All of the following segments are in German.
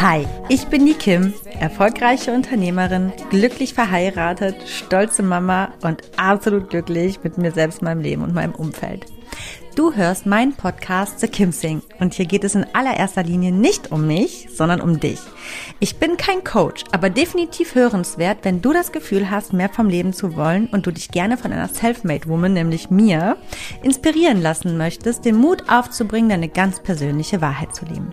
Hi, ich bin die Kim, erfolgreiche Unternehmerin, glücklich verheiratet, stolze Mama und absolut glücklich mit mir selbst, meinem Leben und meinem Umfeld. Du hörst meinen Podcast The Kim Sing und hier geht es in allererster Linie nicht um mich, sondern um dich. Ich bin kein Coach, aber definitiv hörenswert, wenn du das Gefühl hast, mehr vom Leben zu wollen und du dich gerne von einer Selfmade Woman, nämlich mir, inspirieren lassen möchtest, den Mut aufzubringen, deine ganz persönliche Wahrheit zu leben.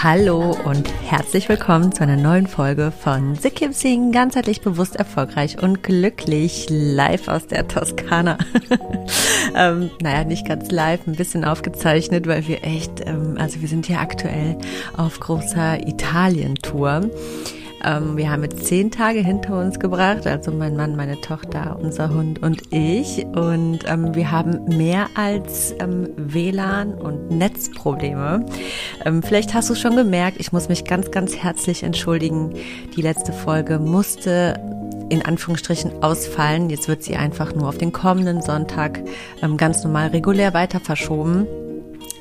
Hallo und herzlich willkommen zu einer neuen Folge von The Kim Sing, ganzheitlich bewusst, erfolgreich und glücklich, live aus der Toskana. ähm, naja, nicht ganz live, ein bisschen aufgezeichnet, weil wir echt, ähm, also wir sind hier aktuell auf großer Italien-Tour. Ähm, wir haben jetzt zehn Tage hinter uns gebracht, also mein Mann, meine Tochter, unser Hund und ich. Und ähm, wir haben mehr als ähm, WLAN und Netzprobleme. Ähm, vielleicht hast du schon gemerkt, ich muss mich ganz, ganz herzlich entschuldigen. Die letzte Folge musste in Anführungsstrichen ausfallen. Jetzt wird sie einfach nur auf den kommenden Sonntag ähm, ganz normal regulär weiter verschoben.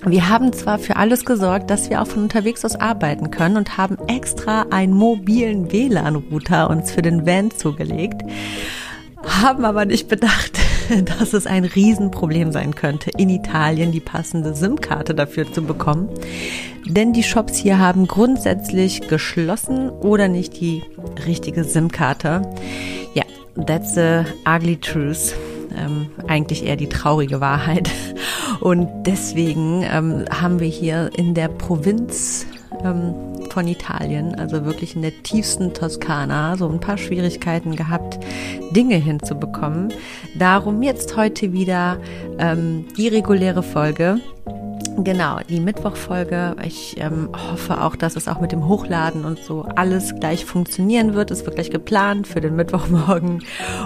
Wir haben zwar für alles gesorgt, dass wir auch von unterwegs aus arbeiten können und haben extra einen mobilen WLAN-Router uns für den Van zugelegt, haben aber nicht bedacht, dass es ein Riesenproblem sein könnte, in Italien die passende SIM-Karte dafür zu bekommen. Denn die Shops hier haben grundsätzlich geschlossen oder nicht die richtige SIM-Karte. Ja, that's the ugly truth. Ähm, eigentlich eher die traurige Wahrheit. Und deswegen ähm, haben wir hier in der Provinz ähm, von Italien, also wirklich in der tiefsten Toskana, so ein paar Schwierigkeiten gehabt, Dinge hinzubekommen. Darum jetzt heute wieder ähm, die reguläre Folge Genau, die Mittwochfolge. Ich ähm, hoffe auch, dass es auch mit dem Hochladen und so alles gleich funktionieren wird. Es wird gleich geplant für den Mittwochmorgen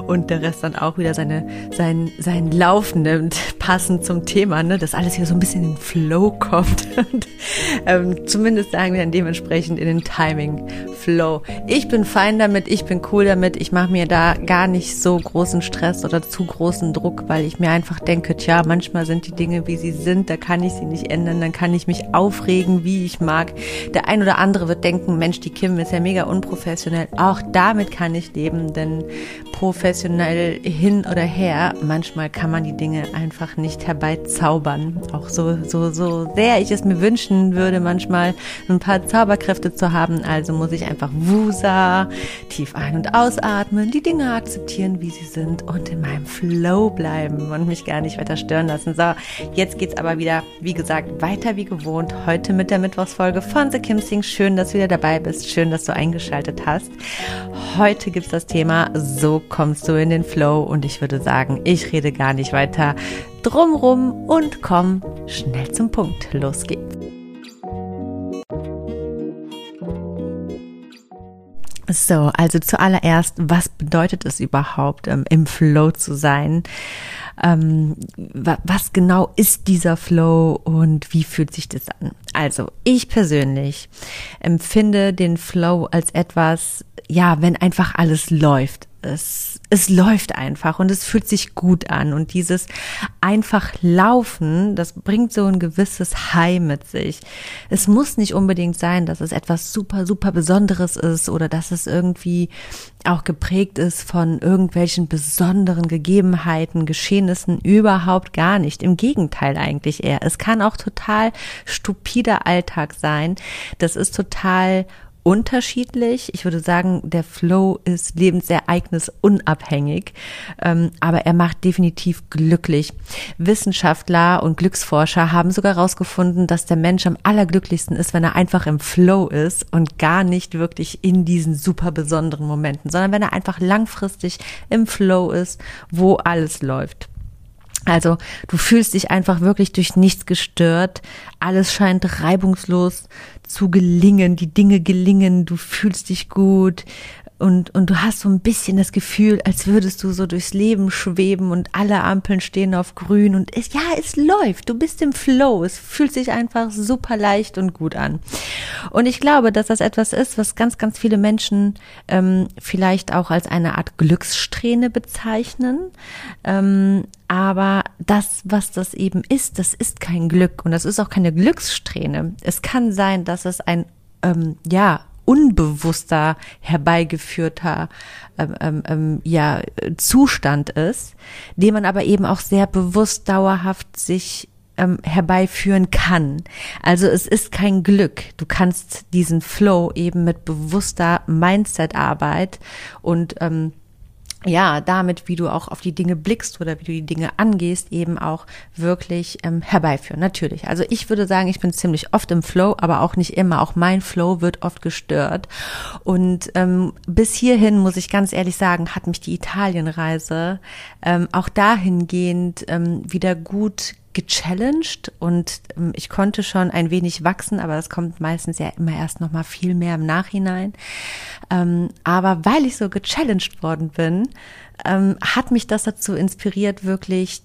und der Rest dann auch wieder seine, sein, sein Lauf nimmt, passend zum Thema, ne, dass alles hier so ein bisschen in den Flow kommt. Und, ähm, zumindest sagen wir dann dementsprechend in den Timing Flow. Ich bin fein damit, ich bin cool damit. Ich mache mir da gar nicht so großen Stress oder zu großen Druck, weil ich mir einfach denke, tja, manchmal sind die Dinge, wie sie sind, da kann ich sie nicht nicht ändern, dann kann ich mich aufregen, wie ich mag. Der ein oder andere wird denken, Mensch, die Kim ist ja mega unprofessionell. Auch damit kann ich leben, denn professionell hin oder her, manchmal kann man die Dinge einfach nicht herbeizaubern. Auch so, so, so sehr ich es mir wünschen würde, manchmal ein paar Zauberkräfte zu haben. Also muss ich einfach wusa, tief ein- und ausatmen, die Dinge akzeptieren, wie sie sind und in meinem Flow bleiben und mich gar nicht weiter stören lassen. So, jetzt geht's aber wieder, wie gesagt, gesagt, weiter wie gewohnt, heute mit der Mittwochsfolge von The Kim Sing. Schön, dass du wieder dabei bist. Schön, dass du eingeschaltet hast. Heute gibt es das Thema, so kommst du in den Flow. Und ich würde sagen, ich rede gar nicht weiter drumrum und komm schnell zum Punkt. Los geht's. So, also zuallererst, was bedeutet es überhaupt, ähm, im Flow zu sein? Ähm, was genau ist dieser Flow und wie fühlt sich das an? Also ich persönlich empfinde den Flow als etwas, ja, wenn einfach alles läuft. Es, es läuft einfach und es fühlt sich gut an. Und dieses einfach Laufen, das bringt so ein gewisses High mit sich. Es muss nicht unbedingt sein, dass es etwas super, super Besonderes ist oder dass es irgendwie auch geprägt ist von irgendwelchen besonderen Gegebenheiten, Geschehnissen, überhaupt gar nicht. Im Gegenteil eigentlich eher. Es kann auch total stupider Alltag sein. Das ist total unterschiedlich. Ich würde sagen, der Flow ist lebensereignisunabhängig, ähm, aber er macht definitiv glücklich. Wissenschaftler und Glücksforscher haben sogar herausgefunden, dass der Mensch am allerglücklichsten ist, wenn er einfach im Flow ist und gar nicht wirklich in diesen super besonderen Momenten, sondern wenn er einfach langfristig im Flow ist, wo alles läuft. Also du fühlst dich einfach wirklich durch nichts gestört. Alles scheint reibungslos zu gelingen. Die Dinge gelingen. Du fühlst dich gut und, und du hast so ein bisschen das Gefühl, als würdest du so durchs Leben schweben und alle Ampeln stehen auf grün und es, ja, es läuft, du bist im Flow, es fühlt sich einfach super leicht und gut an. Und ich glaube, dass das etwas ist, was ganz, ganz viele Menschen ähm, vielleicht auch als eine Art Glückssträhne bezeichnen. Ähm, aber das, was das eben ist, das ist kein Glück und das ist auch keine Glückssträhne. Es kann sein, dass es ein ähm, ja unbewusster herbeigeführter ähm, ähm, ähm, ja, Zustand ist, den man aber eben auch sehr bewusst dauerhaft sich ähm, herbeiführen kann. Also es ist kein Glück. Du kannst diesen Flow eben mit bewusster Mindset-Arbeit und ähm, ja, damit, wie du auch auf die Dinge blickst oder wie du die Dinge angehst, eben auch wirklich ähm, herbeiführen. Natürlich. Also ich würde sagen, ich bin ziemlich oft im Flow, aber auch nicht immer. Auch mein Flow wird oft gestört. Und ähm, bis hierhin, muss ich ganz ehrlich sagen, hat mich die Italienreise ähm, auch dahingehend ähm, wieder gut gechallenged und ähm, ich konnte schon ein wenig wachsen, aber das kommt meistens ja immer erst noch mal viel mehr im Nachhinein. Ähm, aber weil ich so gechallenged worden bin, ähm, hat mich das dazu inspiriert, wirklich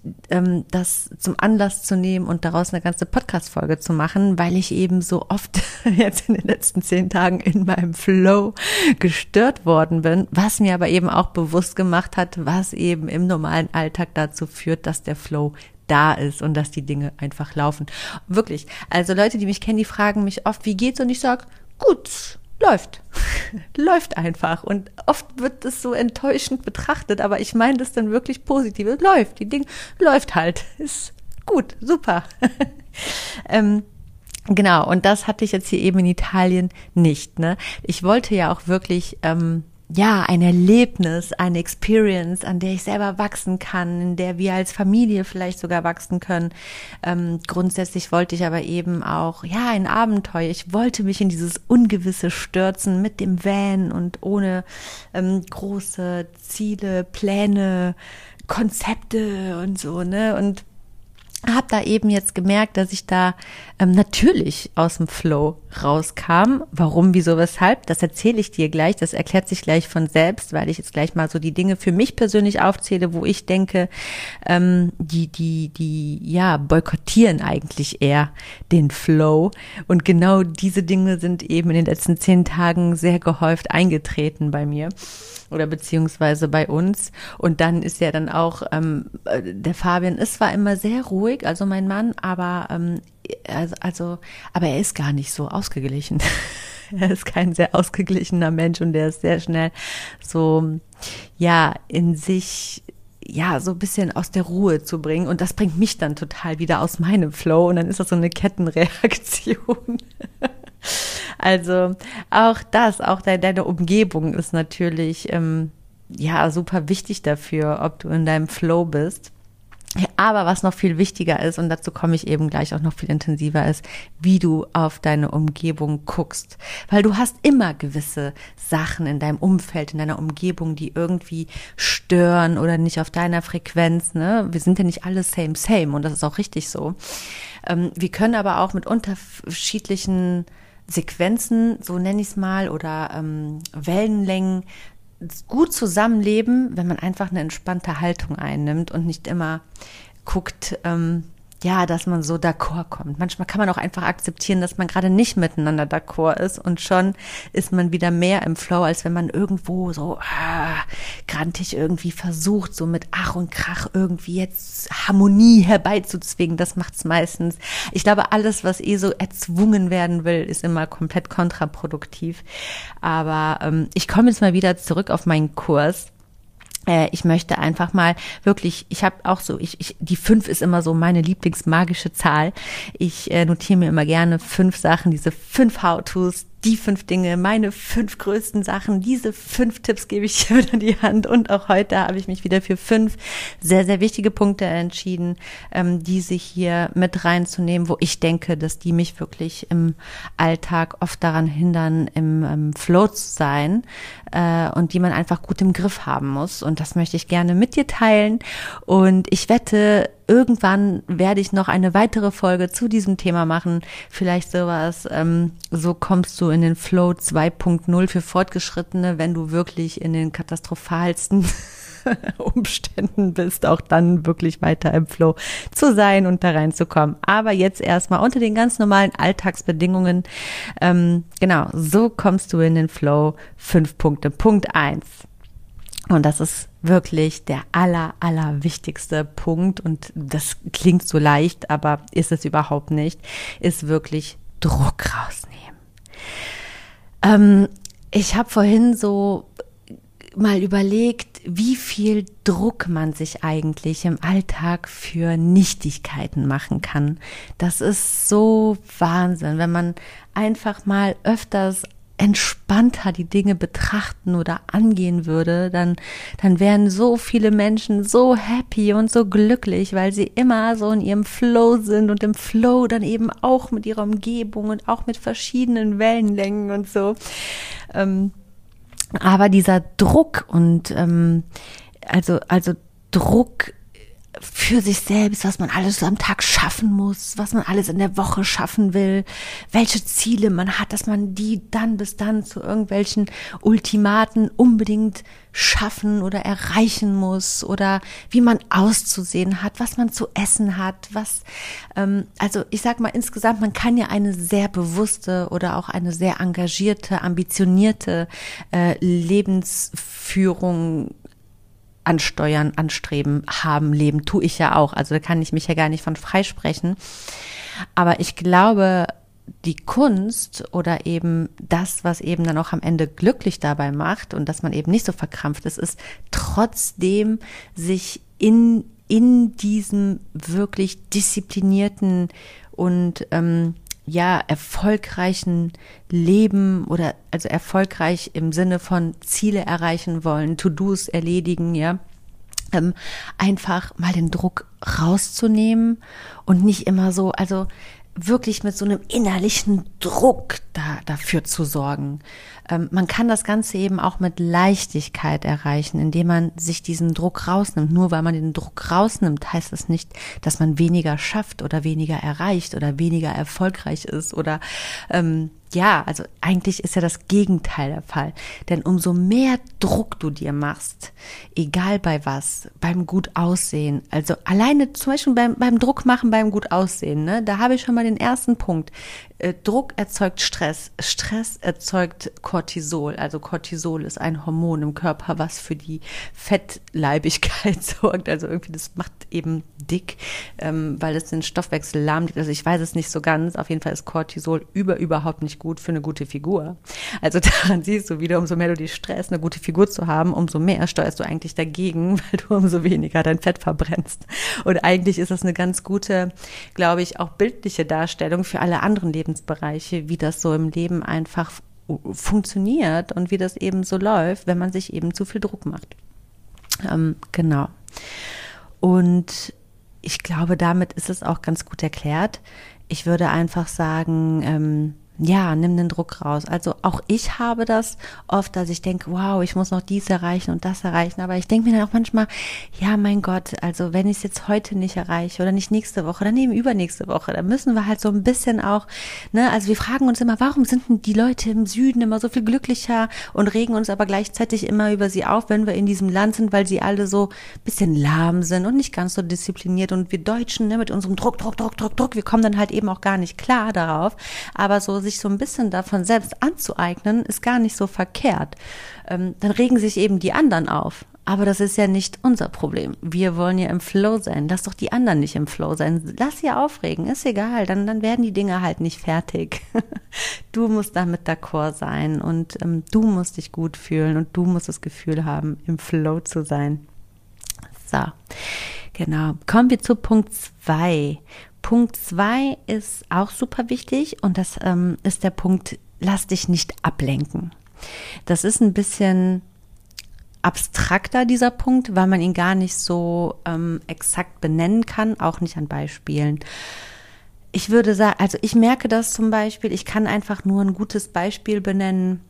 das zum Anlass zu nehmen und daraus eine ganze Podcast-Folge zu machen, weil ich eben so oft jetzt in den letzten zehn Tagen in meinem Flow gestört worden bin, was mir aber eben auch bewusst gemacht hat, was eben im normalen Alltag dazu führt, dass der Flow da ist und dass die Dinge einfach laufen. Wirklich. Also Leute, die mich kennen, die fragen mich oft, wie geht's? Und ich sag, gut, läuft. läuft einfach. Und oft wird es so enttäuschend betrachtet, aber ich meine das dann wirklich positiv. Läuft. Die Dinge läuft halt. Ist gut, super. ähm, genau, und das hatte ich jetzt hier eben in Italien nicht. Ne? Ich wollte ja auch wirklich ähm, ja, ein Erlebnis, eine Experience, an der ich selber wachsen kann, in der wir als Familie vielleicht sogar wachsen können. Ähm, grundsätzlich wollte ich aber eben auch, ja, ein Abenteuer. Ich wollte mich in dieses Ungewisse stürzen mit dem Van und ohne ähm, große Ziele, Pläne, Konzepte und so, ne? Und habe da eben jetzt gemerkt, dass ich da ähm, natürlich aus dem Flow rauskam. Warum, wieso, weshalb? Das erzähle ich dir gleich. Das erklärt sich gleich von selbst, weil ich jetzt gleich mal so die Dinge für mich persönlich aufzähle, wo ich denke, ähm, die, die, die, ja, boykottieren eigentlich eher den Flow. Und genau diese Dinge sind eben in den letzten zehn Tagen sehr gehäuft eingetreten bei mir oder beziehungsweise bei uns. Und dann ist ja dann auch, ähm, äh, der Fabian ist zwar immer sehr ruhig, also mein Mann, aber ähm, also, also, aber er ist gar nicht so ausgeglichen. er ist kein sehr ausgeglichener Mensch und der ist sehr schnell so, ja, in sich ja, so ein bisschen aus der Ruhe zu bringen. Und das bringt mich dann total wieder aus meinem Flow. Und dann ist das so eine Kettenreaktion. Also auch das, auch deine Umgebung ist natürlich ähm, ja super wichtig dafür, ob du in deinem Flow bist. Aber was noch viel wichtiger ist, und dazu komme ich eben gleich auch noch viel intensiver, ist, wie du auf deine Umgebung guckst. Weil du hast immer gewisse Sachen in deinem Umfeld, in deiner Umgebung, die irgendwie stören oder nicht auf deiner Frequenz. Ne? Wir sind ja nicht alle same, same und das ist auch richtig so. Ähm, wir können aber auch mit unterschiedlichen Sequenzen, so nenne ich es mal, oder ähm, Wellenlängen gut zusammenleben, wenn man einfach eine entspannte Haltung einnimmt und nicht immer guckt, ähm, ja, dass man so d'accord kommt. Manchmal kann man auch einfach akzeptieren, dass man gerade nicht miteinander d'accord ist und schon ist man wieder mehr im Flow, als wenn man irgendwo so ah, grantig irgendwie versucht, so mit Ach und Krach irgendwie jetzt Harmonie herbeizuzwingen. Das macht's meistens. Ich glaube, alles, was eh so erzwungen werden will, ist immer komplett kontraproduktiv. Aber ähm, ich komme jetzt mal wieder zurück auf meinen Kurs ich möchte einfach mal wirklich, ich habe auch so, ich, ich, die fünf ist immer so meine Lieblingsmagische Zahl. Ich äh, notiere mir immer gerne fünf Sachen, diese fünf How-Tos, die fünf Dinge, meine fünf größten Sachen. Diese fünf Tipps gebe ich dir wieder in die Hand. Und auch heute habe ich mich wieder für fünf sehr, sehr wichtige Punkte entschieden, ähm, diese hier mit reinzunehmen, wo ich denke, dass die mich wirklich im Alltag oft daran hindern, im, im Flow zu sein äh, und die man einfach gut im Griff haben muss. Und das möchte ich gerne mit dir teilen. Und ich wette, irgendwann werde ich noch eine weitere Folge zu diesem Thema machen. Vielleicht sowas, ähm, so kommst du in den Flow 2.0 für Fortgeschrittene, wenn du wirklich in den katastrophalsten Umständen bist, auch dann wirklich weiter im Flow zu sein und da reinzukommen. Aber jetzt erstmal unter den ganz normalen Alltagsbedingungen. Ähm, genau, so kommst du in den Flow. Fünf Punkte. Punkt eins. Und das ist wirklich der aller, aller wichtigste Punkt. Und das klingt so leicht, aber ist es überhaupt nicht, ist wirklich Druck rausnehmen. Ähm, ich habe vorhin so mal überlegt, wie viel Druck man sich eigentlich im Alltag für Nichtigkeiten machen kann. Das ist so Wahnsinn, wenn man einfach mal öfters entspannter die Dinge betrachten oder angehen würde, dann, dann wären so viele Menschen so happy und so glücklich, weil sie immer so in ihrem Flow sind und im Flow dann eben auch mit ihrer Umgebung und auch mit verschiedenen Wellenlängen und so. Ähm, aber dieser Druck und ähm, also, also Druck für sich selbst, was man alles am Tag schaffen muss, was man alles in der Woche schaffen will, welche Ziele man hat, dass man die dann bis dann zu irgendwelchen Ultimaten unbedingt schaffen oder erreichen muss oder wie man auszusehen hat, was man zu essen hat, was, ähm, also ich sag mal insgesamt, man kann ja eine sehr bewusste oder auch eine sehr engagierte, ambitionierte äh, Lebensführung ansteuern, anstreben, haben, leben, tue ich ja auch. Also da kann ich mich ja gar nicht von freisprechen. Aber ich glaube, die Kunst oder eben das, was eben dann auch am Ende glücklich dabei macht und dass man eben nicht so verkrampft ist, ist trotzdem sich in, in diesem wirklich disziplinierten und ähm, ja, erfolgreichen Leben oder also erfolgreich im Sinne von Ziele erreichen wollen, To-Dos erledigen, ja, ähm, einfach mal den Druck rauszunehmen und nicht immer so, also wirklich mit so einem innerlichen Druck da, dafür zu sorgen. Ähm, man kann das Ganze eben auch mit Leichtigkeit erreichen, indem man sich diesen Druck rausnimmt. Nur weil man den Druck rausnimmt, heißt das nicht, dass man weniger schafft oder weniger erreicht oder weniger erfolgreich ist oder ähm, ja, also eigentlich ist ja das Gegenteil der Fall. Denn umso mehr Druck du dir machst, egal bei was, beim gut aussehen, also alleine zum Beispiel beim, beim Druck machen, beim gut aussehen, ne, da habe ich schon mal den ersten Punkt. Äh, Druck erzeugt Stress. Stress erzeugt Cortisol. Also Cortisol ist ein Hormon im Körper, was für die Fettleibigkeit sorgt. Also irgendwie das macht eben dick, ähm, weil es den Stoffwechsel lahmt. Also ich weiß es nicht so ganz. Auf jeden Fall ist Cortisol über überhaupt nicht gut für eine gute Figur. Also daran siehst du wieder, umso mehr du die Stress, eine gute Figur zu haben, umso mehr steuerst du eigentlich dagegen, weil du umso weniger dein Fett verbrennst. Und eigentlich ist das eine ganz gute, glaube ich, auch bildliche Darstellung für alle anderen Lebensbereiche, wie das so im Leben einfach funktioniert und wie das eben so läuft, wenn man sich eben zu viel Druck macht. Ähm, genau. Und ich glaube, damit ist es auch ganz gut erklärt. Ich würde einfach sagen, ähm, ja, nimm den Druck raus. Also auch ich habe das oft, dass ich denke, wow, ich muss noch dies erreichen und das erreichen. Aber ich denke mir dann auch manchmal, ja, mein Gott, also wenn ich es jetzt heute nicht erreiche oder nicht nächste Woche, dann eben übernächste Woche, dann müssen wir halt so ein bisschen auch, ne, also wir fragen uns immer, warum sind denn die Leute im Süden immer so viel glücklicher und regen uns aber gleichzeitig immer über sie auf, wenn wir in diesem Land sind, weil sie alle so bisschen lahm sind und nicht ganz so diszipliniert und wir Deutschen, ne, mit unserem Druck, Druck, Druck, Druck, Druck, wir kommen dann halt eben auch gar nicht klar darauf. Aber so sich so ein bisschen davon selbst anzueignen, ist gar nicht so verkehrt. Ähm, dann regen sich eben die anderen auf. Aber das ist ja nicht unser Problem. Wir wollen ja im Flow sein. Lass doch die anderen nicht im Flow sein. Lass sie aufregen. Ist egal. Dann, dann werden die Dinge halt nicht fertig. Du musst damit d'accord sein und ähm, du musst dich gut fühlen und du musst das Gefühl haben, im Flow zu sein. So. Genau. Kommen wir zu Punkt zwei. Punkt zwei ist auch super wichtig und das ähm, ist der Punkt lass dich nicht ablenken. Das ist ein bisschen abstrakter, dieser Punkt, weil man ihn gar nicht so ähm, exakt benennen kann, auch nicht an Beispielen. Ich würde sagen, also ich merke das zum Beispiel, ich kann einfach nur ein gutes Beispiel benennen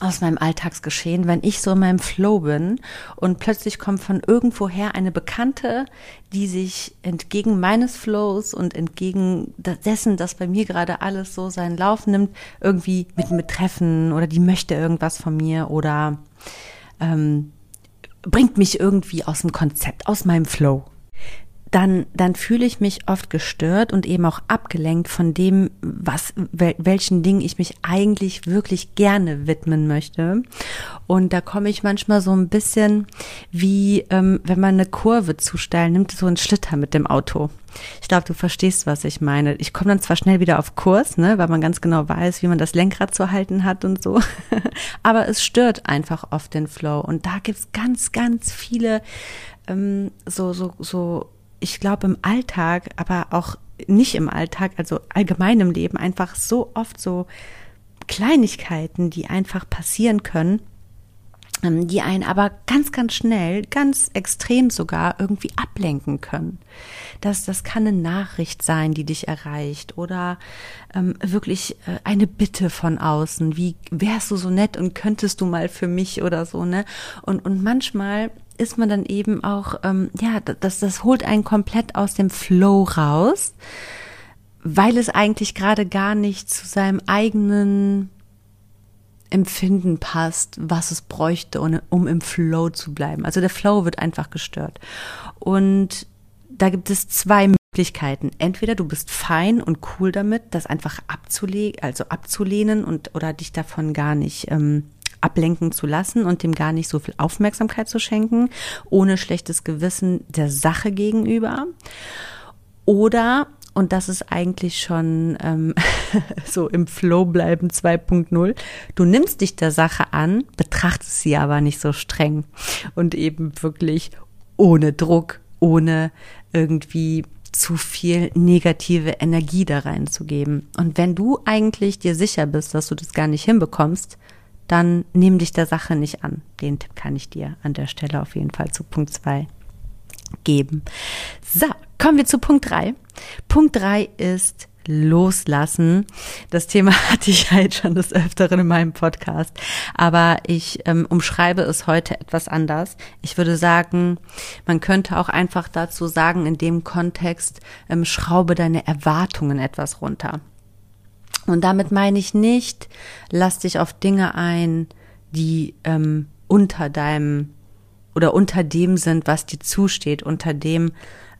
aus meinem Alltagsgeschehen, wenn ich so in meinem Flow bin und plötzlich kommt von irgendwoher eine Bekannte, die sich entgegen meines Flows und entgegen dessen, dass bei mir gerade alles so seinen Lauf nimmt, irgendwie mit mir treffen oder die möchte irgendwas von mir oder ähm, bringt mich irgendwie aus dem Konzept, aus meinem Flow dann, dann fühle ich mich oft gestört und eben auch abgelenkt von dem, was, wel, welchen Dingen ich mich eigentlich wirklich gerne widmen möchte. Und da komme ich manchmal so ein bisschen wie, ähm, wenn man eine Kurve zu steil nimmt, so ein Schlitter mit dem Auto. Ich glaube, du verstehst, was ich meine. Ich komme dann zwar schnell wieder auf Kurs, ne, weil man ganz genau weiß, wie man das Lenkrad zu halten hat und so. Aber es stört einfach oft den Flow. Und da gibt's ganz, ganz viele ähm, so, so, so ich glaube im Alltag, aber auch nicht im Alltag, also allgemein im Leben einfach so oft so Kleinigkeiten, die einfach passieren können, die einen aber ganz, ganz schnell, ganz extrem sogar irgendwie ablenken können. Das, das kann eine Nachricht sein, die dich erreicht oder ähm, wirklich äh, eine Bitte von außen, wie wärst du so nett und könntest du mal für mich oder so, ne? Und, und manchmal ist man dann eben auch, ähm, ja, das, das holt einen komplett aus dem Flow raus, weil es eigentlich gerade gar nicht zu seinem eigenen Empfinden passt, was es bräuchte, um im Flow zu bleiben. Also der Flow wird einfach gestört. Und da gibt es zwei Möglichkeiten. Entweder du bist fein und cool damit, das einfach abzulegen, also abzulehnen und oder dich davon gar nicht ähm, ablenken zu lassen und dem gar nicht so viel Aufmerksamkeit zu schenken, ohne schlechtes Gewissen der Sache gegenüber. Oder, und das ist eigentlich schon ähm, so im Flow bleiben 2.0, du nimmst dich der Sache an, betrachtest sie aber nicht so streng und eben wirklich ohne Druck, ohne irgendwie zu viel negative Energie da reinzugeben. Und wenn du eigentlich dir sicher bist, dass du das gar nicht hinbekommst, dann nimm dich der Sache nicht an. Den Tipp kann ich dir an der Stelle auf jeden Fall zu Punkt zwei geben. So, kommen wir zu Punkt drei. Punkt drei ist loslassen. Das Thema hatte ich halt schon des Öfteren in meinem Podcast, aber ich ähm, umschreibe es heute etwas anders. Ich würde sagen, man könnte auch einfach dazu sagen, in dem Kontext, ähm, schraube deine Erwartungen etwas runter. Und damit meine ich nicht, lass dich auf Dinge ein, die ähm, unter deinem oder unter dem sind, was dir zusteht, unter dem,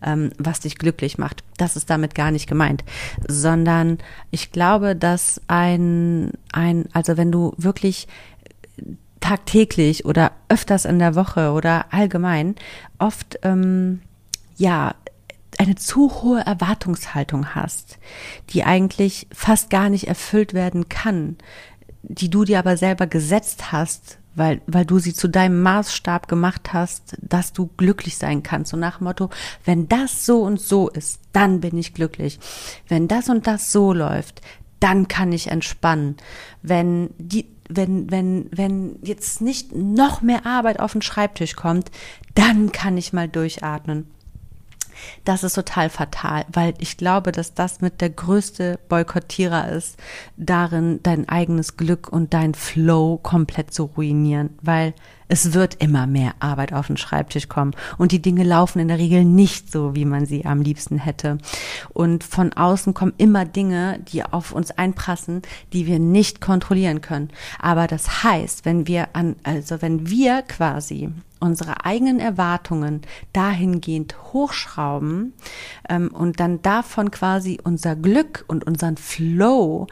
ähm, was dich glücklich macht. Das ist damit gar nicht gemeint, sondern ich glaube, dass ein, ein, also wenn du wirklich tagtäglich oder öfters in der Woche oder allgemein oft ähm, ja eine zu hohe Erwartungshaltung hast, die eigentlich fast gar nicht erfüllt werden kann, die du dir aber selber gesetzt hast, weil, weil du sie zu deinem Maßstab gemacht hast, dass du glücklich sein kannst. So nach dem Motto, wenn das so und so ist, dann bin ich glücklich. Wenn das und das so läuft, dann kann ich entspannen. Wenn die, wenn, wenn, wenn jetzt nicht noch mehr Arbeit auf den Schreibtisch kommt, dann kann ich mal durchatmen. Das ist total fatal, weil ich glaube, dass das mit der größte Boykottierer ist, darin dein eigenes Glück und dein Flow komplett zu ruinieren, weil es wird immer mehr Arbeit auf den Schreibtisch kommen und die Dinge laufen in der Regel nicht so, wie man sie am liebsten hätte. Und von außen kommen immer Dinge, die auf uns einprassen, die wir nicht kontrollieren können. Aber das heißt, wenn wir an, also wenn wir quasi unsere eigenen Erwartungen dahingehend hochschrauben ähm, und dann davon quasi unser Glück und unseren Flow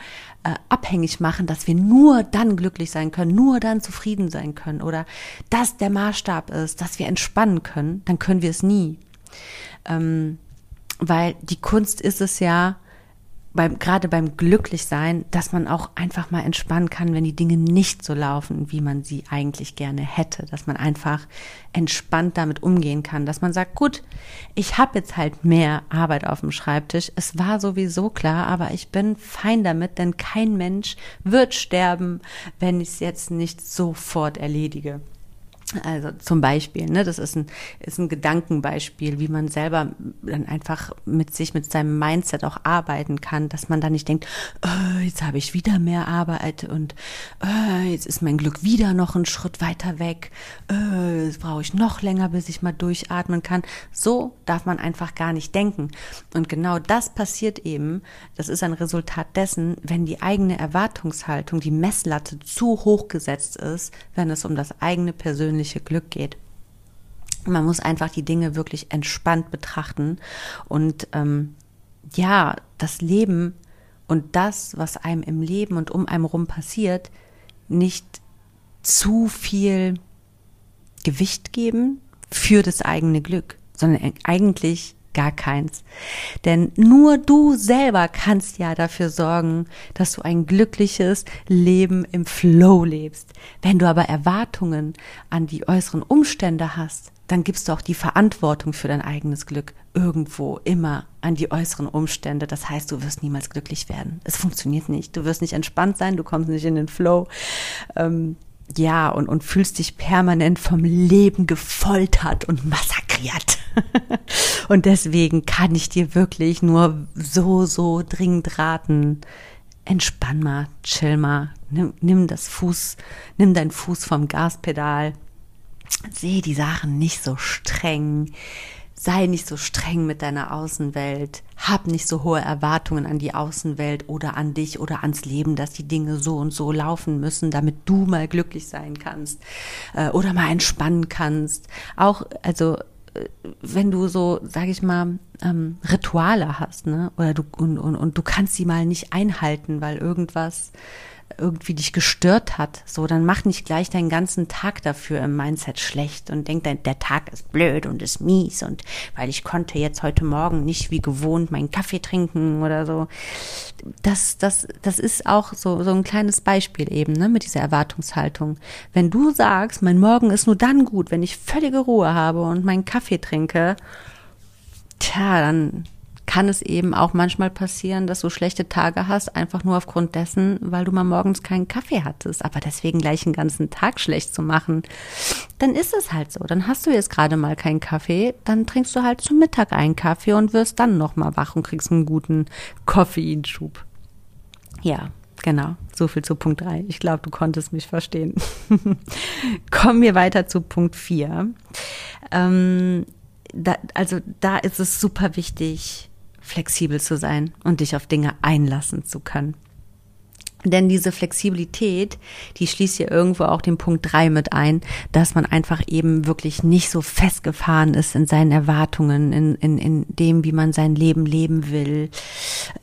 äh, abhängig machen, dass wir nur dann glücklich sein können, nur dann zufrieden sein können oder das der Maßstab ist, dass wir entspannen können, dann können wir es nie. Ähm, weil die Kunst ist es ja, beim, gerade beim Glücklichsein, dass man auch einfach mal entspannen kann, wenn die Dinge nicht so laufen, wie man sie eigentlich gerne hätte. Dass man einfach entspannt damit umgehen kann. Dass man sagt, gut, ich habe jetzt halt mehr Arbeit auf dem Schreibtisch. Es war sowieso klar, aber ich bin fein damit, denn kein Mensch wird sterben, wenn ich es jetzt nicht sofort erledige. Also zum Beispiel, ne, das ist ein, ist ein Gedankenbeispiel, wie man selber dann einfach mit sich, mit seinem Mindset auch arbeiten kann, dass man da nicht denkt, oh, jetzt habe ich wieder mehr Arbeit und oh, jetzt ist mein Glück wieder noch einen Schritt weiter weg, oh, jetzt brauche ich noch länger, bis ich mal durchatmen kann. So darf man einfach gar nicht denken. Und genau das passiert eben, das ist ein Resultat dessen, wenn die eigene Erwartungshaltung, die Messlatte zu hoch gesetzt ist, wenn es um das eigene persönliche persönliche Glück geht. Man muss einfach die Dinge wirklich entspannt betrachten und ähm, ja, das Leben und das, was einem im Leben und um einem rum passiert, nicht zu viel Gewicht geben für das eigene Glück, sondern eigentlich gar keins. Denn nur du selber kannst ja dafür sorgen, dass du ein glückliches Leben im Flow lebst. Wenn du aber Erwartungen an die äußeren Umstände hast, dann gibst du auch die Verantwortung für dein eigenes Glück irgendwo immer an die äußeren Umstände. Das heißt, du wirst niemals glücklich werden. Es funktioniert nicht. Du wirst nicht entspannt sein, du kommst nicht in den Flow. Ähm, ja, und, und fühlst dich permanent vom Leben gefoltert und massakriert. und deswegen kann ich dir wirklich nur so, so dringend raten, entspann mal, chill mal, nimm, nimm das Fuß, nimm deinen Fuß vom Gaspedal, seh die Sachen nicht so streng, sei nicht so streng mit deiner Außenwelt, hab nicht so hohe Erwartungen an die Außenwelt oder an dich oder ans Leben, dass die Dinge so und so laufen müssen, damit du mal glücklich sein kannst äh, oder mal entspannen kannst. Auch, also äh, wenn du so, sag ich mal, ähm, Rituale hast, ne, oder du und, und, und du kannst sie mal nicht einhalten, weil irgendwas irgendwie dich gestört hat, so, dann mach nicht gleich deinen ganzen Tag dafür im Mindset schlecht und denk, der Tag ist blöd und ist mies und weil ich konnte jetzt heute Morgen nicht wie gewohnt meinen Kaffee trinken oder so. Das, das, das ist auch so, so ein kleines Beispiel eben, ne, mit dieser Erwartungshaltung. Wenn du sagst, mein Morgen ist nur dann gut, wenn ich völlige Ruhe habe und meinen Kaffee trinke, tja, dann kann es eben auch manchmal passieren, dass du schlechte Tage hast, einfach nur aufgrund dessen, weil du mal morgens keinen Kaffee hattest. Aber deswegen gleich einen ganzen Tag schlecht zu machen, dann ist es halt so. Dann hast du jetzt gerade mal keinen Kaffee, dann trinkst du halt zum Mittag einen Kaffee und wirst dann nochmal wach und kriegst einen guten Koffeinschub. Ja, genau. So viel zu Punkt drei. Ich glaube, du konntest mich verstehen. Kommen wir weiter zu Punkt vier. Ähm, da, also da ist es super wichtig, flexibel zu sein und dich auf Dinge einlassen zu können. Denn diese Flexibilität, die schließt ja irgendwo auch den Punkt drei mit ein, dass man einfach eben wirklich nicht so festgefahren ist in seinen Erwartungen, in, in, in dem, wie man sein Leben leben will,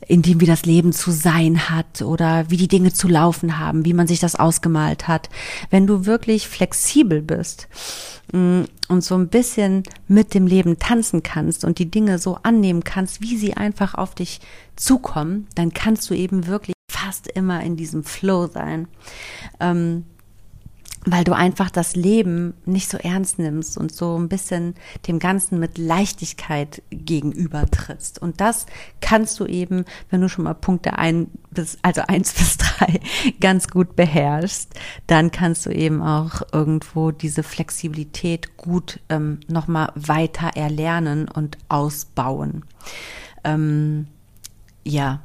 in dem, wie das Leben zu sein hat oder wie die Dinge zu laufen haben, wie man sich das ausgemalt hat. Wenn du wirklich flexibel bist, mm, und so ein bisschen mit dem Leben tanzen kannst und die Dinge so annehmen kannst, wie sie einfach auf dich zukommen, dann kannst du eben wirklich fast immer in diesem Flow sein. Ähm, weil du einfach das Leben nicht so ernst nimmst und so ein bisschen dem Ganzen mit Leichtigkeit gegenüber trittst. Und das kannst du eben, wenn du schon mal Punkte ein bis, also eins bis drei ganz gut beherrschst, dann kannst du eben auch irgendwo diese Flexibilität gut ähm, nochmal weiter erlernen und ausbauen. Ähm, ja,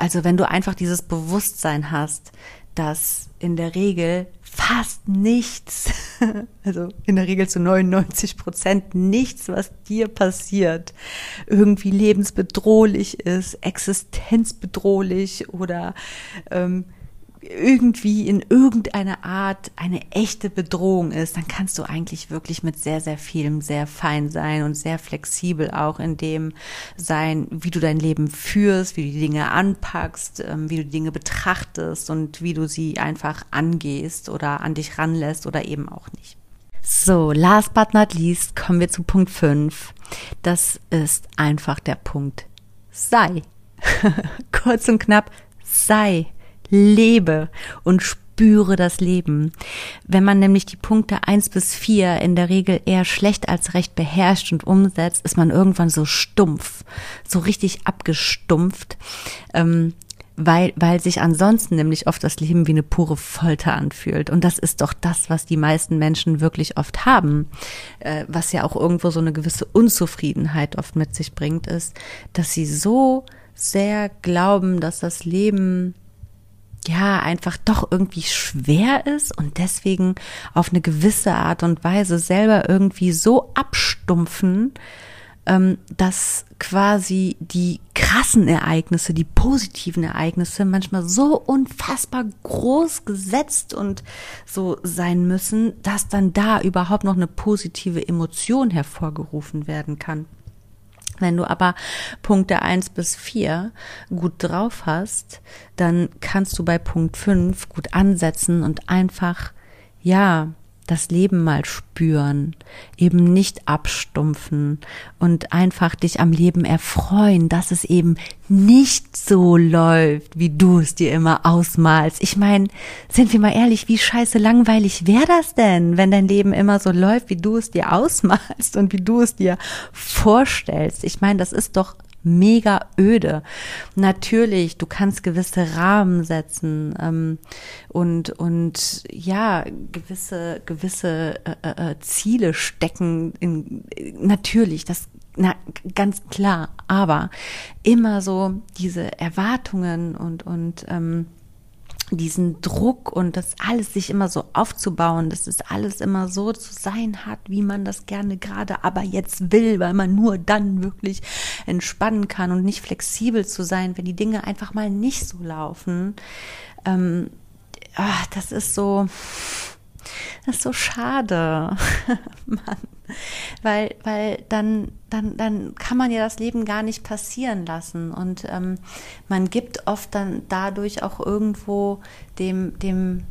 also wenn du einfach dieses Bewusstsein hast, dass in der Regel fast nichts, also in der Regel zu 99 Prozent nichts, was dir passiert, irgendwie lebensbedrohlich ist, existenzbedrohlich oder ähm, irgendwie in irgendeiner Art eine echte Bedrohung ist, dann kannst du eigentlich wirklich mit sehr, sehr vielem sehr fein sein und sehr flexibel auch in dem sein, wie du dein Leben führst, wie du die Dinge anpackst, ähm, wie du die Dinge betrachtest und wie du sie einfach angehst oder an dich ranlässt oder eben auch nicht. So, last but not least kommen wir zu Punkt 5. Das ist einfach der Punkt sei. kurz und knapp, sei, lebe und spüre das Leben. Wenn man nämlich die Punkte eins bis vier in der Regel eher schlecht als recht beherrscht und umsetzt, ist man irgendwann so stumpf, so richtig abgestumpft. Ähm, weil, weil sich ansonsten nämlich oft das Leben wie eine pure Folter anfühlt. Und das ist doch das, was die meisten Menschen wirklich oft haben, äh, was ja auch irgendwo so eine gewisse Unzufriedenheit oft mit sich bringt, ist, dass sie so sehr glauben, dass das Leben ja einfach doch irgendwie schwer ist und deswegen auf eine gewisse Art und Weise selber irgendwie so abstumpfen, ähm, dass quasi die krassen Ereignisse, die positiven Ereignisse manchmal so unfassbar groß gesetzt und so sein müssen, dass dann da überhaupt noch eine positive Emotion hervorgerufen werden kann. Wenn du aber Punkte eins bis vier gut drauf hast, dann kannst du bei Punkt fünf gut ansetzen und einfach, ja, das Leben mal spüren, eben nicht abstumpfen und einfach dich am Leben erfreuen, dass es eben nicht so läuft, wie du es dir immer ausmalst. Ich meine, sind wir mal ehrlich, wie scheiße langweilig wäre das denn, wenn dein Leben immer so läuft, wie du es dir ausmalst und wie du es dir vorstellst? Ich meine, das ist doch mega öde. Natürlich, du kannst gewisse Rahmen setzen ähm, und und ja gewisse gewisse äh, äh, äh Ziele stecken. In, natürlich, das na, ganz klar. Aber immer so diese Erwartungen und und ähm, diesen Druck und das alles sich immer so aufzubauen, dass es alles immer so zu sein hat, wie man das gerne gerade aber jetzt will, weil man nur dann wirklich entspannen kann und nicht flexibel zu sein, wenn die Dinge einfach mal nicht so laufen. Ähm, ach, das ist so, das ist so schade. Mann. Weil, weil dann, dann, dann kann man ja das Leben gar nicht passieren lassen. Und ähm, man gibt oft dann dadurch auch irgendwo dem, dem,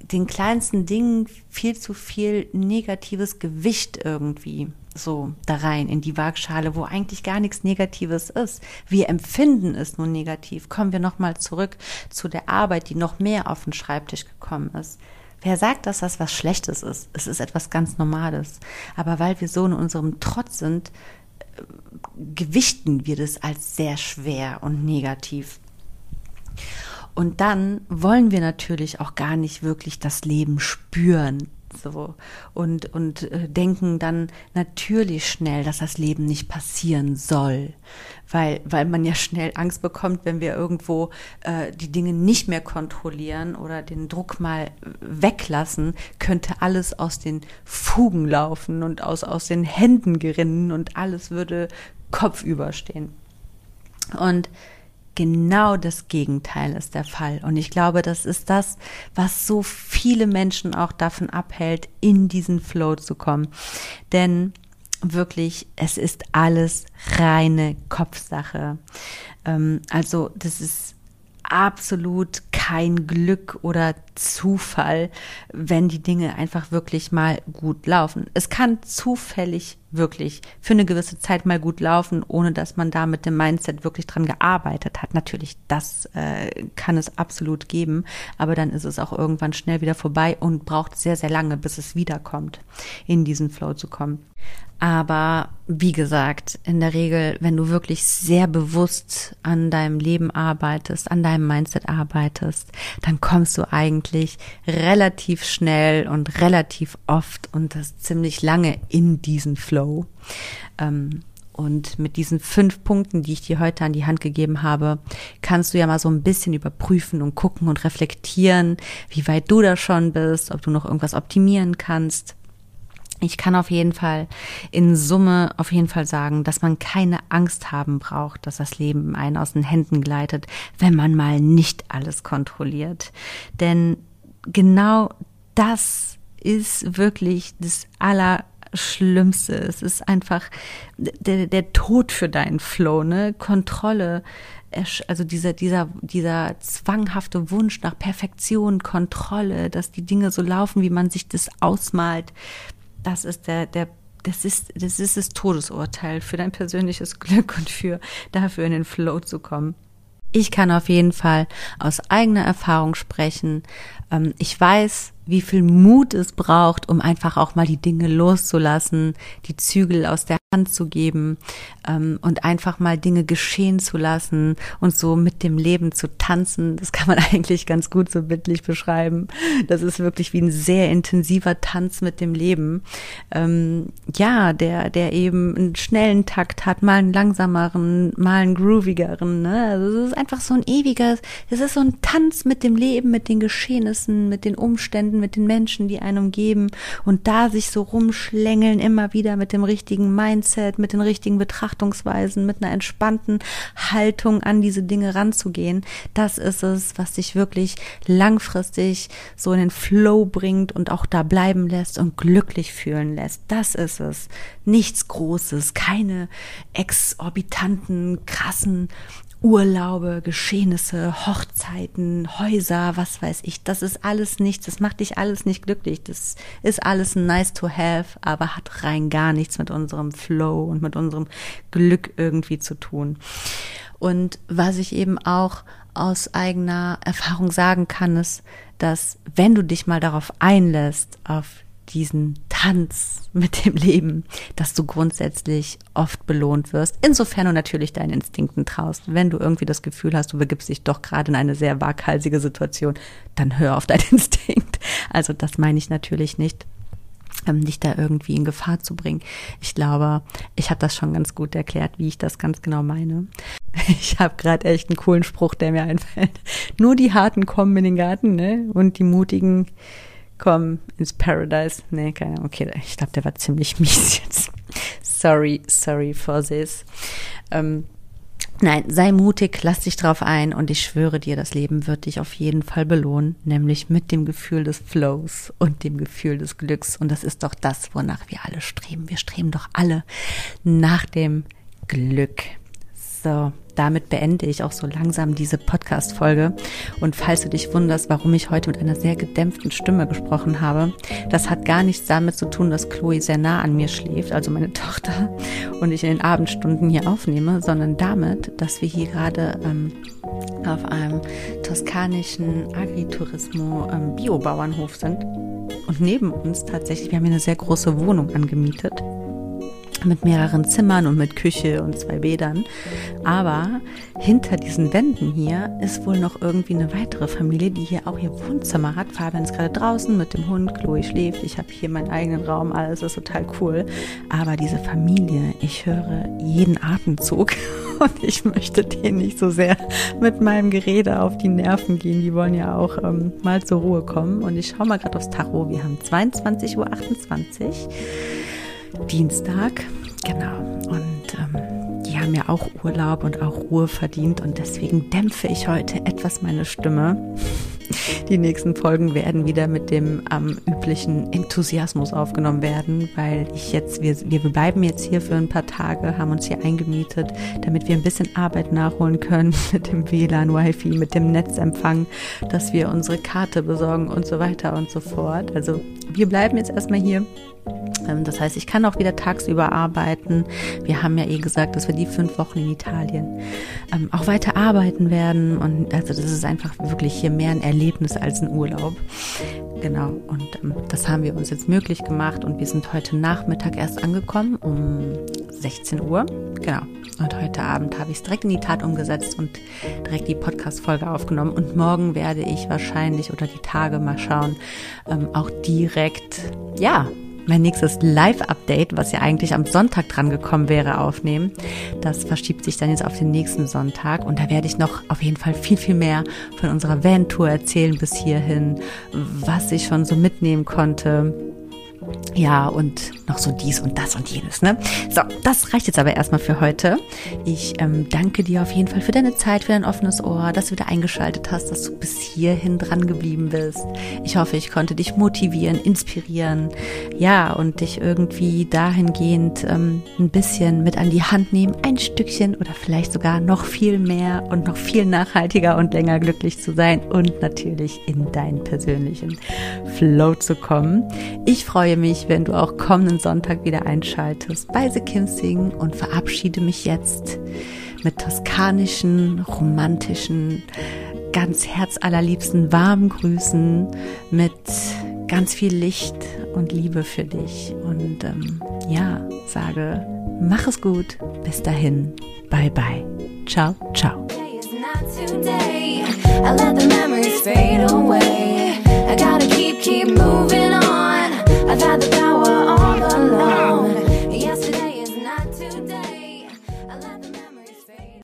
den kleinsten Dingen viel zu viel negatives Gewicht irgendwie so da rein in die Waagschale, wo eigentlich gar nichts Negatives ist. Wir empfinden es nur negativ. Kommen wir nochmal zurück zu der Arbeit, die noch mehr auf den Schreibtisch gekommen ist. Wer sagt, dass das was Schlechtes ist? Es ist etwas ganz Normales. Aber weil wir so in unserem Trotz sind, äh, gewichten wir das als sehr schwer und negativ. Und dann wollen wir natürlich auch gar nicht wirklich das Leben spüren so und und äh, denken dann natürlich schnell, dass das Leben nicht passieren soll, weil weil man ja schnell Angst bekommt, wenn wir irgendwo äh, die Dinge nicht mehr kontrollieren oder den Druck mal weglassen, könnte alles aus den Fugen laufen und aus aus den Händen gerinnen und alles würde kopfüber stehen. Und genau das Gegenteil ist der Fall. Und ich glaube, das ist das, was so viele Menschen auch davon abhält, in diesen Flow zu kommen. Denn wirklich, es ist alles reine Kopfsache. Ähm, also das ist absolut kein Glück oder Zufall, wenn die Dinge einfach wirklich mal gut laufen. Es kann zufällig wirklich für eine gewisse Zeit mal gut laufen, ohne dass man da mit dem Mindset wirklich dran gearbeitet hat. Natürlich, das äh, kann es absolut geben, aber dann ist es auch irgendwann schnell wieder vorbei und braucht sehr, sehr lange, bis es wiederkommt, in diesen Flow zu kommen. Aber wie gesagt, in der Regel, wenn du wirklich sehr bewusst an deinem Leben arbeitest, an deinem Mindset arbeitest, dann kommst du eigentlich relativ schnell und relativ oft und das ziemlich lange in diesen Flow. Ähm, und mit diesen fünf Punkten, die ich dir heute an die Hand gegeben habe, kannst du ja mal so ein bisschen überprüfen und gucken und reflektieren, wie weit du da schon bist, ob du noch irgendwas optimieren kannst ich kann auf jeden Fall in Summe auf jeden Fall sagen, dass man keine Angst haben braucht, dass das Leben einen aus den Händen gleitet, wenn man mal nicht alles kontrolliert. Denn genau das ist wirklich das Allerschlimmste. Es ist einfach der, der Tod für deinen Flow, ne? Kontrolle, also dieser, dieser, dieser zwanghafte Wunsch nach Perfektion, Kontrolle, dass die Dinge so laufen, wie man sich das ausmalt, das ist der, der, das ist, das ist das Todesurteil für dein persönliches Glück und für dafür in den Flow zu kommen. Ich kann auf jeden Fall aus eigener Erfahrung sprechen. Ähm, ich weiß, wie viel Mut es braucht, um einfach auch mal die Dinge loszulassen, die Zügel aus der Hand zu geben ähm, und einfach mal Dinge geschehen zu lassen und so mit dem Leben zu tanzen. Das kann man eigentlich ganz gut so bildlich beschreiben. Das ist wirklich wie ein sehr intensiver Tanz mit dem Leben. Ähm, ja, der, der eben einen schnellen Takt hat, mal einen langsameren, mal einen groovigeren. Ne? Also es ist einfach so ein ewiger, es ist so ein Tanz mit dem Leben, mit den Geschehnissen, mit den Umständen, mit den Menschen, die einen umgeben und da sich so rumschlängeln immer wieder mit dem richtigen Mindset, mit den richtigen Betrachtungsweisen, mit einer entspannten Haltung an diese Dinge ranzugehen. Das ist es, was dich wirklich langfristig so in den Flow bringt und auch da bleiben lässt und glücklich fühlen lässt. Das ist es. Nichts Großes, keine exorbitanten, krassen Urlaube, Geschehnisse, Hochzeiten, Häuser, was weiß ich. Das ist alles nichts. Das macht dich alles nicht glücklich. Das ist alles nice to have, aber hat rein gar nichts mit unserem Flow und mit unserem Glück irgendwie zu tun. Und was ich eben auch aus eigener Erfahrung sagen kann, ist, dass wenn du dich mal darauf einlässt, auf diesen Tanz mit dem Leben, dass du grundsätzlich oft belohnt wirst, insofern du natürlich deinen Instinkten traust. Wenn du irgendwie das Gefühl hast, du begibst dich doch gerade in eine sehr waghalsige Situation, dann hör auf deinen Instinkt. Also das meine ich natürlich nicht ähm, dich da irgendwie in Gefahr zu bringen. Ich glaube, ich habe das schon ganz gut erklärt, wie ich das ganz genau meine. Ich habe gerade echt einen coolen Spruch, der mir einfällt. Nur die Harten kommen in den Garten, ne? Und die Mutigen komm ins Paradise. Nee, keine Ahnung. Okay, ich glaube, der war ziemlich mies jetzt. Sorry, sorry for this. Ähm, nein, sei mutig, lass dich drauf ein und ich schwöre dir, das Leben wird dich auf jeden Fall belohnen, nämlich mit dem Gefühl des Flows und dem Gefühl des Glücks. Und das ist doch das, wonach wir alle streben. Wir streben doch alle nach dem Glück. So, damit beende ich auch so langsam diese Podcast-Folge. Und falls du dich wunderst, warum ich heute mit einer sehr gedämpften Stimme gesprochen habe, das hat gar nichts damit zu tun, dass Chloe sehr nah an mir schläft, also meine Tochter, und ich in den Abendstunden hier aufnehme, sondern damit, dass wir hier gerade ähm, auf einem toskanischen Agriturismo-Biobauernhof ähm, sind. Und neben uns tatsächlich, wir haben hier eine sehr große Wohnung angemietet mit mehreren Zimmern und mit Küche und zwei Bädern. Aber hinter diesen Wänden hier ist wohl noch irgendwie eine weitere Familie, die hier auch ihr Wohnzimmer hat. Fabian ist gerade draußen mit dem Hund, Chloe schläft, ich habe hier meinen eigenen Raum, alles ist total cool. Aber diese Familie, ich höre jeden Atemzug und ich möchte denen nicht so sehr mit meinem Gerede auf die Nerven gehen. Die wollen ja auch ähm, mal zur Ruhe kommen. Und ich schaue mal gerade aufs Tacho. Wir haben 22.28 Uhr. Dienstag. Genau. Und ähm, die haben ja auch Urlaub und auch Ruhe verdient und deswegen dämpfe ich heute etwas meine Stimme. Die nächsten Folgen werden wieder mit dem ähm, üblichen Enthusiasmus aufgenommen werden, weil ich jetzt, wir, wir bleiben jetzt hier für ein paar Tage, haben uns hier eingemietet, damit wir ein bisschen Arbeit nachholen können mit dem WLAN, Wi-Fi, mit dem Netzempfang, dass wir unsere Karte besorgen und so weiter und so fort. Also wir bleiben jetzt erstmal hier das heißt, ich kann auch wieder tagsüber arbeiten. Wir haben ja eh gesagt, dass wir die fünf Wochen in Italien ähm, auch weiter arbeiten werden. Und also das ist einfach wirklich hier mehr ein Erlebnis als ein Urlaub. Genau, und ähm, das haben wir uns jetzt möglich gemacht und wir sind heute Nachmittag erst angekommen um 16 Uhr. Genau. Und heute Abend habe ich es direkt in die Tat umgesetzt und direkt die Podcast-Folge aufgenommen. Und morgen werde ich wahrscheinlich oder die Tage mal schauen, ähm, auch direkt, ja, mein nächstes Live-Update, was ja eigentlich am Sonntag dran gekommen wäre, aufnehmen. Das verschiebt sich dann jetzt auf den nächsten Sonntag und da werde ich noch auf jeden Fall viel, viel mehr von unserer Van-Tour erzählen bis hierhin, was ich schon so mitnehmen konnte ja, und noch so dies und das und jenes, ne? So, das reicht jetzt aber erstmal für heute. Ich ähm, danke dir auf jeden Fall für deine Zeit, für dein offenes Ohr, dass du wieder eingeschaltet hast, dass du bis hierhin dran geblieben bist. Ich hoffe, ich konnte dich motivieren, inspirieren, ja, und dich irgendwie dahingehend ähm, ein bisschen mit an die Hand nehmen, ein Stückchen oder vielleicht sogar noch viel mehr und noch viel nachhaltiger und länger glücklich zu sein und natürlich in deinen persönlichen Flow zu kommen. Ich freue freue mich, wenn du auch kommenden Sonntag wieder einschaltest bei The Kim Sing und verabschiede mich jetzt mit toskanischen, romantischen, ganz herzallerliebsten warmen Grüßen mit ganz viel Licht und Liebe für dich. Und ähm, ja, sage, mach es gut. Bis dahin. Bye bye. Ciao, ciao. I let the memories fade away. I gotta keep, keep moving on. I've had the